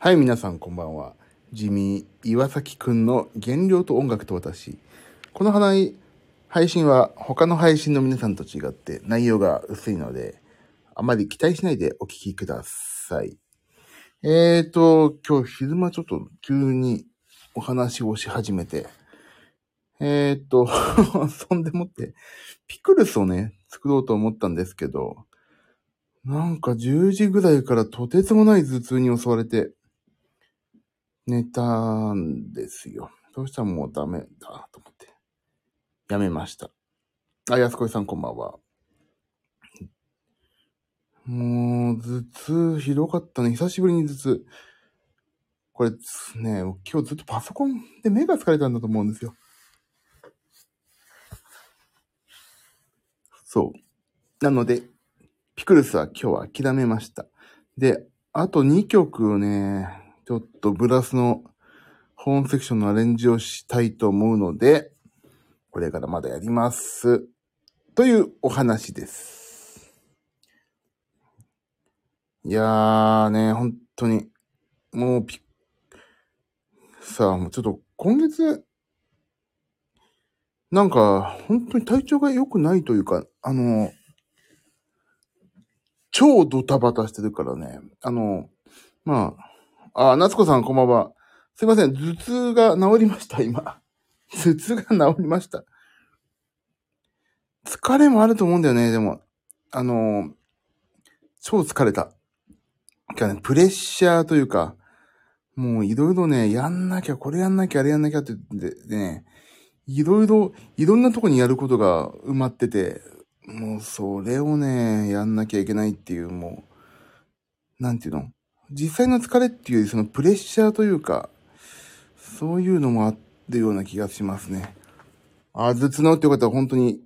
はい、皆さんこんばんは。地味岩崎くんの原料と音楽と私。この話、配信は他の配信の皆さんと違って内容が薄いので、あまり期待しないでお聞きください。えーと、今日昼間ちょっと急にお話をし始めて、えーと、そんでもって、ピクルスをね、作ろうと思ったんですけど、なんか10時ぐらいからとてつもない頭痛に襲われて、寝たんですよ。そしたらもうダメだと思って、やめました。あ、安子さんこんばんは。もう、頭痛ひどかったね。久しぶりに頭痛。これね、今日ずっとパソコンで目が疲れたんだと思うんですよ。そう。なので、ピクルスは今日は諦めました。で、あと2曲ね、ちょっとブラスの本セクションのアレンジをしたいと思うので、これからまだやります。というお話です。いやーね、本当に、もうピさあ、もうちょっと今月、なんか、本当に体調が良くないというか、あの、超ドタバタしてるからね。あの、まあ、あ、夏子さんこんばんは。すいません、頭痛が治りました、今。頭痛が治りました。疲れもあると思うんだよね、でも。あの、超疲れた。今日ね、プレッシャーというか、もういろいろね、やんなきゃ、これやんなきゃ、あれやんなきゃって言ってね、いろいろ、いろんなとこにやることが埋まってて、もうそれをね、やんなきゃいけないっていう、もう、なんていうの？実際の疲れっていうより、そのプレッシャーというか、そういうのもあるような気がしますね。あ、頭痛治ってよかった。本当に。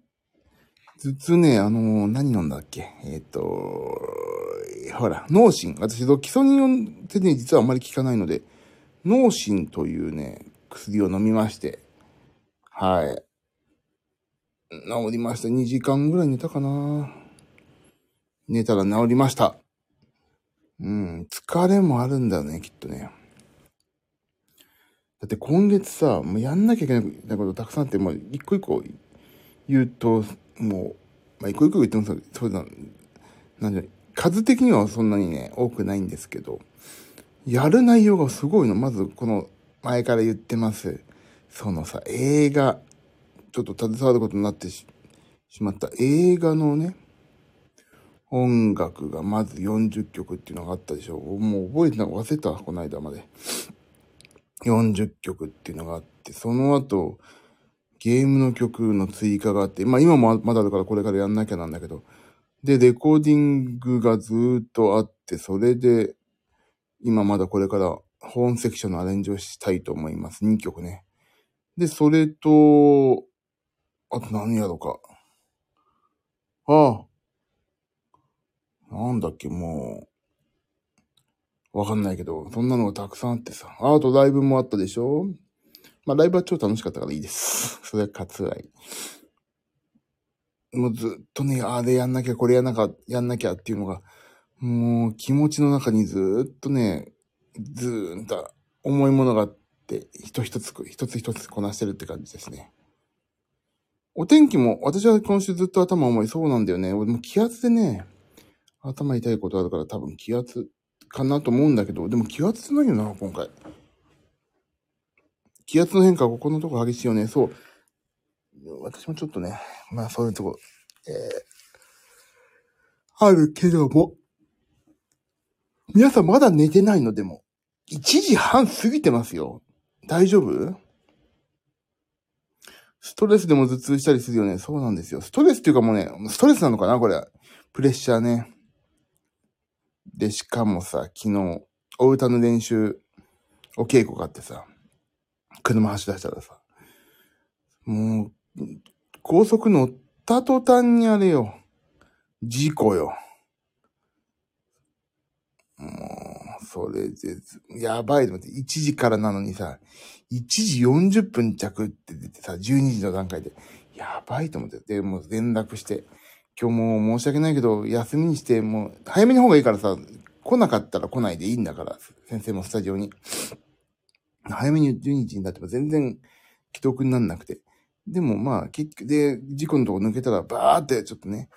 頭痛ね、あの何飲んだっけ？えっ、と、ほら、脳神。私、基礎にってね、実はあまり効かないので、脳神というね、薬を飲みまして、はい。治りました。2時間ぐらい寝たかな寝たら治りました。うん、疲れもあるんだよね、きっとね。だって今月さ、もうやんなきゃいけないことたくさんあって、もう一個一個言うと、もう、まあ、一個一個言ってもそうそうだ、なんじゃ、数的にはそんなにね、多くないんですけど、やる内容がすごいの。まず、この、前から言ってます。そのさ、映画、ちょっと携わることになってしまった映画のね、音楽がまず40曲っていうのがあったでしょ。もう覚えてなか忘れた、この間まで。40曲っていうのがあって、その後、ゲームの曲の追加があって、まあ今もまだあるからこれからやんなきゃなんだけど、で、レコーディングがずっとあって、それで、今まだこれから本セクションのアレンジをしたいと思います。2曲ね。で、それと、あと何やろうか。ああ。なんだっけ、もう。わかんないけど、そんなのがたくさんあってさ。ああとライブもあったでしょまあライブは超楽しかったからいいです。それは割愛。もうずっとね、あれやんなきゃ、これやんなきゃ、やんなきゃっていうのが、もう気持ちの中にずっとね、ずーんと重いものがあって、一つ一つ、一つ一つこなしてるって感じですね。お天気も、私は今週ずっと頭重い。そうなんだよね。俺も気圧でね、頭痛いことあるから多分気圧かなと思うんだけど、でも気圧ってないよな、今回。気圧の変化、ここのとこ激しいよね。そう。私もちょっとね、まあそういうとこ、えー、あるけども、皆さんまだ寝てないの？でも、1時半過ぎてますよ。大丈夫？ストレスでも頭痛したりするよね。そうなんですよ。ストレスっていうかもうね、ストレスなのかなこれ。プレッシャーね。で、しかもさ、昨日、お歌の練習、お稽古があってさ、車走り出したらさ、もう、高速乗った途端にあれよ。事故よ。もう、それで、やばいと思って、1時からなのにさ、1時40分着って出てさ、12時の段階で、やばいと思って、で、もう連絡して、今日も申し訳ないけど、休みにして、もう、早めの方がいいからさ、来なかったら来ないでいいんだから、先生もスタジオに。早めに12日になっても全然既読になんなくて。でもまあ、結局、で、事故のとこ抜けたら、バーってちょっとね、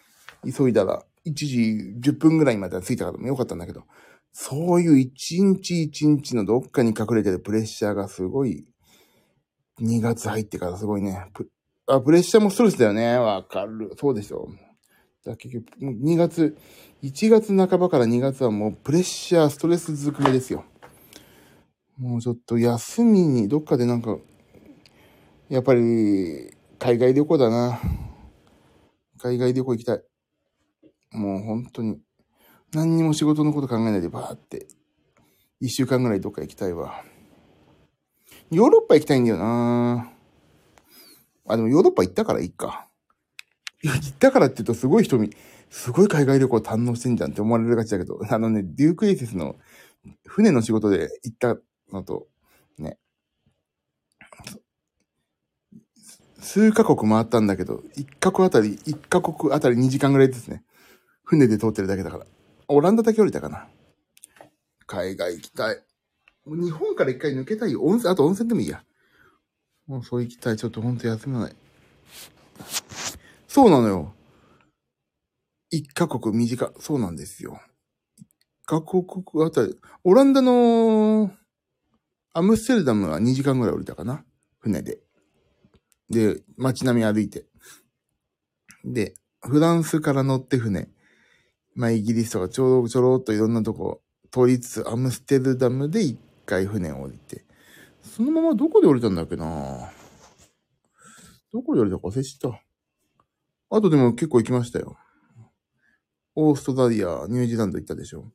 急いだら、1時10分ぐらいまでは着いたからもよかったんだけど、そういう一日一日のどっかに隠れてるプレッシャーがすごい、2月入ってからすごいね。あ、プレッシャーもストレスだよね。わかる。そうでしょ。だ結局、2月、1月半ばから2月はもうプレッシャー、ストレスずくめですよ。もうちょっと休みに、どっかでなんか、やっぱり、海外旅行だな。海外旅行行きたい。もう本当に、何にも仕事のこと考えないでバーって、一週間ぐらいどっか行きたいわ。ヨーロッパ行きたいんだよなあ、でもヨーロッパ行ったからいいか。いや、行ったからって言うとすごい人見、すごい海外旅行堪能してんじゃんって思われるがちだけど、あのね、デュークエイセスの船の仕事で行ったのと、ね、数カ国回ったんだけど、一カ国あたり、一カ国あたり2時間ぐらいですね。船で通ってるだけだから。オランダだけ降りたかな。海外行きたい。日本から一回抜けたいよ。温泉、あと温泉でもいいや。もうそう行きたい。ちょっとほんと休めない。そうなのよ。一カ国短。そうなんですよ。カ国あたり。オランダのアムステルダムは2時間ぐらい降りたかな？船で。で、街並み歩いて。で、フランスから乗って船。まあ、イギリスとかちょろちょろっといろんなとこ通りつつ、アムステルダムで一回船を降りて。そのままどこで降りたんだっけな？どこで降りたか忘れちゃった。あとでも結構行きましたよ。オーストラリア、ニュージーランド行ったでしょ。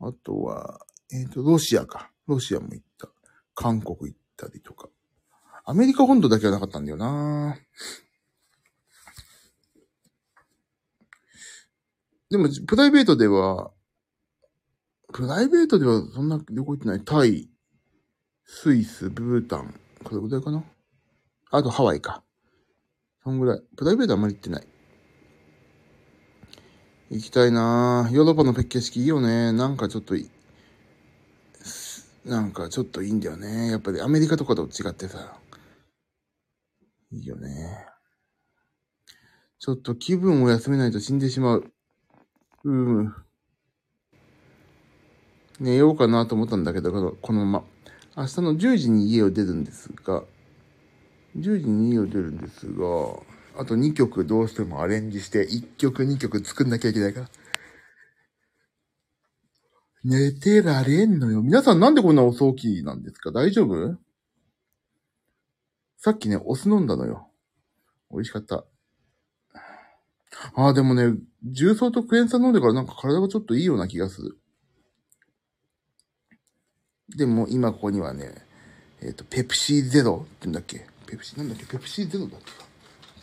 あとは、えっ、ー、と、ロシアか。ロシアも行った。韓国行ったりとか。アメリカ本土だけはなかったんだよなでも、プライベートでは、プライベートではそんな旅行行ってない。タイ、スイス、ブータン。これぐらいかなあとハワイか。そんぐらい。プライベートあんまり行ってない。行きたいなヨーロッパの景色いいよね。なんかちょっといい。なんかちょっといいんだよね。やっぱりアメリカとかと違ってさ。いいよね。ちょっと気分を休めないと死んでしまう。うん。寝ようかなと思ったんだけど、このまま。明日の10時に家を出るんですが、10時に家を出るんですが、あと2曲どうしてもアレンジして、1曲2曲作んなきゃいけないから。寝てられんのよ。皆さんなんでこんな遅起きなんですか？大丈夫？さっきね、お酢飲んだのよ。美味しかった。ああ、でもね、重曹とクエン酸飲んでからなんか体がちょっといいような気がする。でも今ここにはね、えっ、ー、と、ペプシーゼロって言うんだっけ？ペプシーなんだっけペプシーゼロだっけ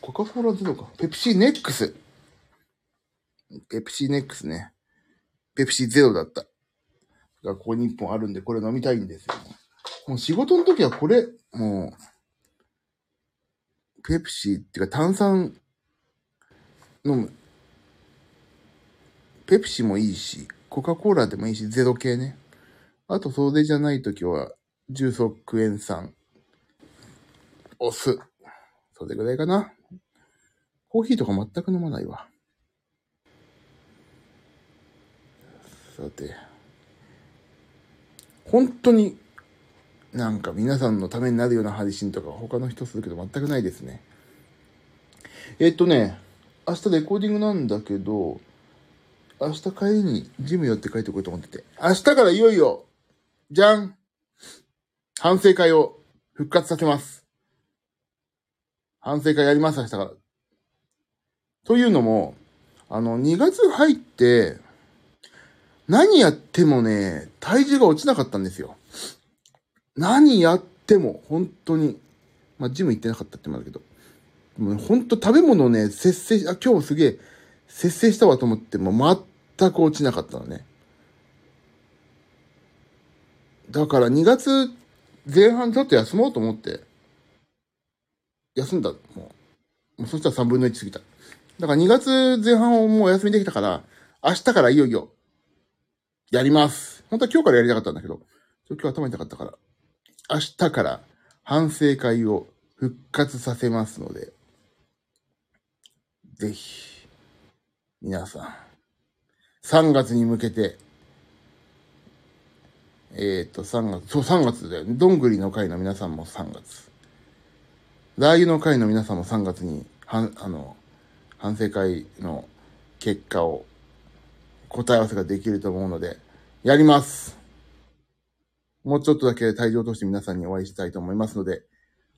コカ・コーラゼロか。ペプシーネックス。ペプシーネックスね。ペプシーゼロだった。がここに一本あるんで、これ飲みたいんですよ。もう仕事の時はこれ、もう、ペプシーっていうか炭酸飲む。ペプシもいいし、コカ・コーラでもいいし、ゼロ系ね。あと、それじゃないときは、重曹クエン酸、お酢。それぐらいかな。コーヒーとか全く飲まないわ。さて。本当に、なんか皆さんのためになるような配信とか他の人するけど全くないですね。えっとね、明日レコーディングなんだけど、明日帰りにジム寄って帰ってこようと思ってて。明日からいよいよ、じゃん反省会を復活させます。反省会やります、明日から。というのも、あの、2月入って、何やってもね、体重が落ちなかったんですよ。何やっても、本当に。まあ、ジム行ってなかったってもあるけど。もうほんと食べ物をね、節制し、あ、今日すげえ、節制したわと思っても全く落ちなかったのね。だから2月前半ちょっと休もうと思って、休んだ。もう。もうそしたら3分の1過ぎた。だから2月前半をもうお休みできたから、明日からいよいよ、やります。本当は今日からやりたかったんだけど、今日頭痛かったから、明日から反省会を復活させますので、ぜひ、皆さん、3月に向けて、えっ、と、3月、そう、3月だよね。どんぐりの会の皆さんも3月。ラー油の会の皆さんも3月に、はん、あの、反省会の結果を答え合わせができると思うので、やります。もうちょっとだけ退場として皆さんにお会いしたいと思いますので、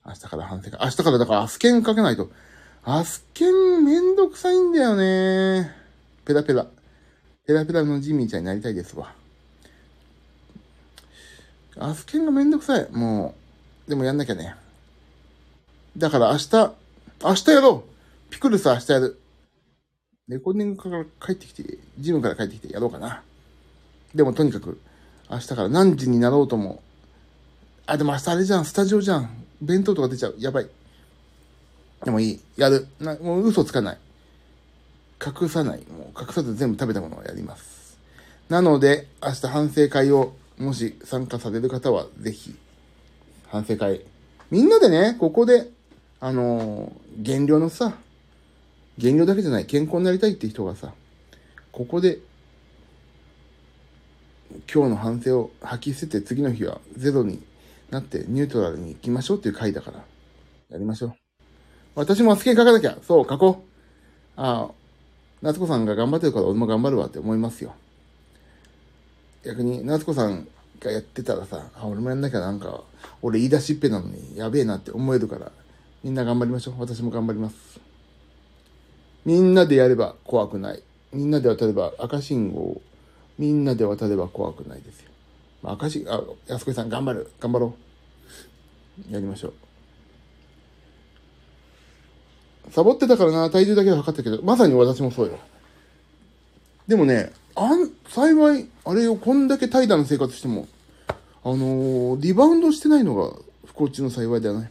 明日から反省会。明日からだからアスケンかけないと。アスケンめんどくさいんだよね。ペラペラ。ペラペラのジミーちゃんになりたいですわ。アスケンがめんどくさい。もう、でもやんなきゃね。だから明日、明日やろうピクルス明日やる。レコーディングから帰ってきて、ジムから帰ってきてやろうかな。でもとにかく、明日から何時になろうとも。あ、でも明日あれじゃん、スタジオじゃん。弁当とか出ちゃう。やばい。でもいい。やる。なもう嘘つかない。隠さない。もう隠さず全部食べたものをやります。なので、明日反省会を、もし参加される方は、ぜひ、反省会。みんなでね、ここで、あの減量のさ、減量だけじゃない、健康になりたいって人がさ、ここで、今日の反省を吐き捨てて次の日はゼロになってニュートラルに行きましょうっていう回だから、やりましょう。私もアスケン書かなきゃ。そう、書こう。ああ、夏子さんが頑張ってるから俺も頑張るわって思いますよ。逆に、夏子さんがやってたらさ、あ、俺もやんなきゃなんか、俺言い出しっぺなのにやべえなって思えるから、みんな頑張りましょう。私も頑張ります。みんなでやれば怖くない。みんなで渡れば赤信号をみんなで渡れば怖くないですよ。まあ、赤信号あ、安子さん頑張る。頑張ろう。やりましょう。サボってたからな、体重だけは測ったけど、まさに私もそうよ。でもね、あん、幸い、あれをこんだけ怠惰な生活しても、あのーリバウンドしてないのが不幸中の幸いだよね。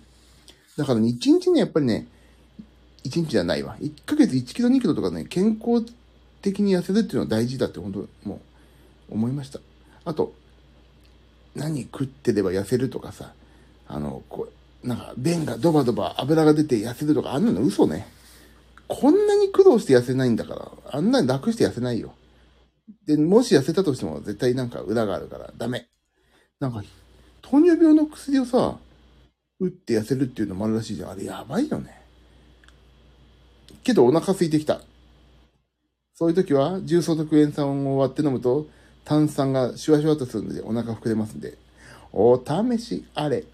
だからね、1日ね、やっぱりね、1日じゃないわ。1ヶ月1キロ2キロとかね、健康的に痩せるっていうのは大事だって本当もう思いました。あと、何食ってれば痩せるとかさ、あの、こう、なんか、便がドバドバ油が出て痩せるとか、あんなの嘘ね。こんなに苦労して痩せないんだから、あんなに楽して痩せないよ。で、もし痩せたとしても絶対なんか裏があるからダメ。なんか、糖尿病の薬をさ、打って痩せるっていうのもあるらしいじゃん。あれやばいよね。けどお腹空いてきた。そういう時は、重曹とクエン酸を割って飲むと、炭酸がシュワシュワとするのでお腹膨れますんで、お試しあれ。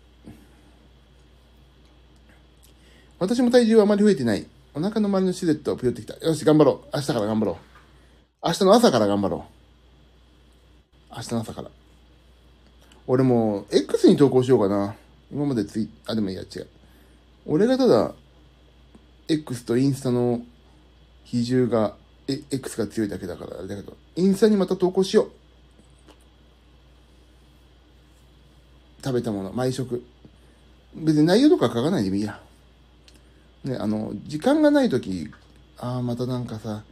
私も体重はあまり増えてない。お腹の周りのシルエットをぷよってきた。よし、頑張ろう。明日から頑張ろう。明日の朝から頑張ろう。明日の朝から。俺も、X に投稿しようかな。今までツイあ、でもいや、違う。俺がただ、X とインスタの比重が、え X が強いだけだからあれだけど、インスタにまた投稿しよう。食べたもの、毎食。別に内容とか書かないでもいいや。ね、あの、時間がないとき、ああ、またなんかさ、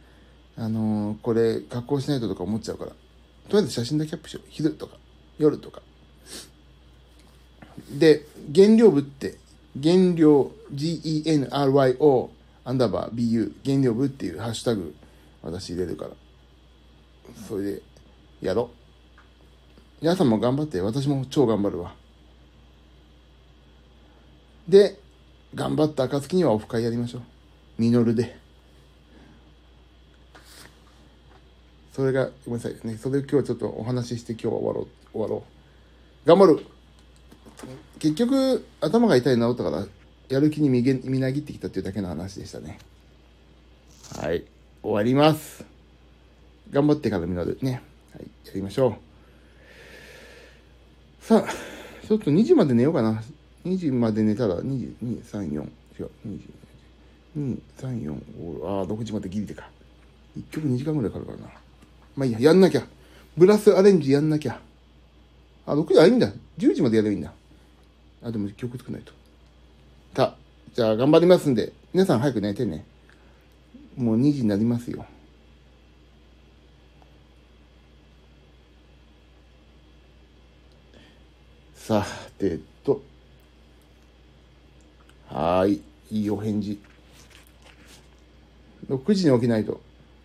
あのーこれ、加工しないととか思っちゃうから。とりあえず写真だけアップしよう。昼とか、夜とか。で、原料部って、原料、G-E-N-R-Y-O、アンダーバー BU、原料部っていうハッシュタグ、私入れるから。それで、やろう。皆さんも頑張って、私も超頑張るわ。で、頑張った暁にはオフ会やりましょう。ミノルで。それが、ごめんなさいね。それを今日はちょっとお話しして今日は終わろう。終わろう。頑張る結局、頭が痛い治ったから、やる気にみげみなぎってきたっていうだけの話でしたね。はい。終わります。頑張ってからミノルね。はい。やりましょう。さあ、ちょっと2時まで寝ようかな。2時まで寝たら、2、2、3、4、違う、2、2、3、4、5、ああ、6時までギリでか。1曲2時間ぐらいかかるからな。まあいいや、やんなきゃ。ブラスアレンジやんなきゃ。あ、6時あ、いいんだ。10時までやればいいんだ。あ、でも曲作らないと。さあ、じゃあ頑張りますんで、皆さん早く寝てね。もう2時になりますよ。さてと、はーい。いいお返事。6時に起きないと。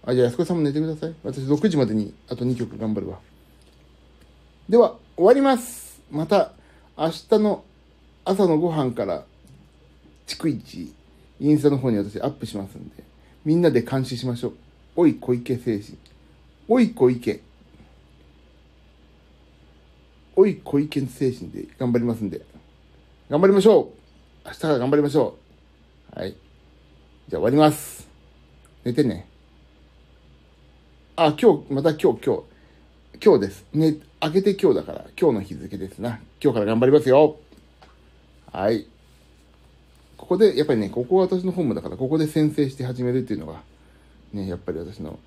あ、じゃあ安子さんも寝てください。私6時までにあと2曲頑張るわ。では、終わります。また、明日の朝のご飯から、逐一、インスタの方に私アップしますんで、みんなで監視しましょう。おい小池精神。おい小池。おい小池精神で頑張りますんで、頑張りましょう明日から頑張りましょうはい。じゃあ終わります。寝てね。あ、今日、また今日、今日。今日です。ね、明けて今日だから、今日の日付ですな。今日から頑張りますよ。はい。ここで、やっぱりね、ここは私のホームだから、ここで先制して始めるっていうのが、ね、やっぱり私の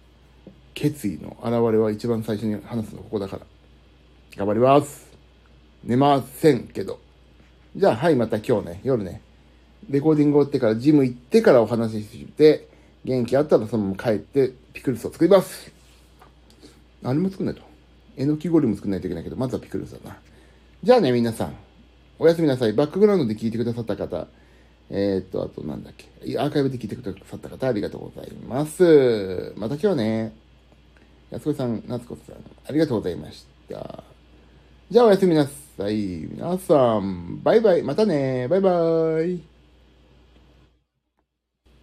決意の表れは一番最初に話すのここだから。頑張ります。寝ませんけど。じゃあ、はい、また今日ね、夜ね、レコーディング終わってからジム行ってからお話しして、元気あったらそのまま帰ってピクルスを作ります。あれも作んないと。えのき氷も作んないといけないけど、まずはピクルスだな。じゃあね、皆さん。おやすみなさい。バックグラウンドで聞いてくださった方、えー、っと、あとなんだっけ。アーカイブで聞いてくださった方、ありがとうございます。また今日はね、安子さん、夏子さん、ありがとうございました。じゃあおやすみなさい。皆さん、バイバイ。またね。バイバイ。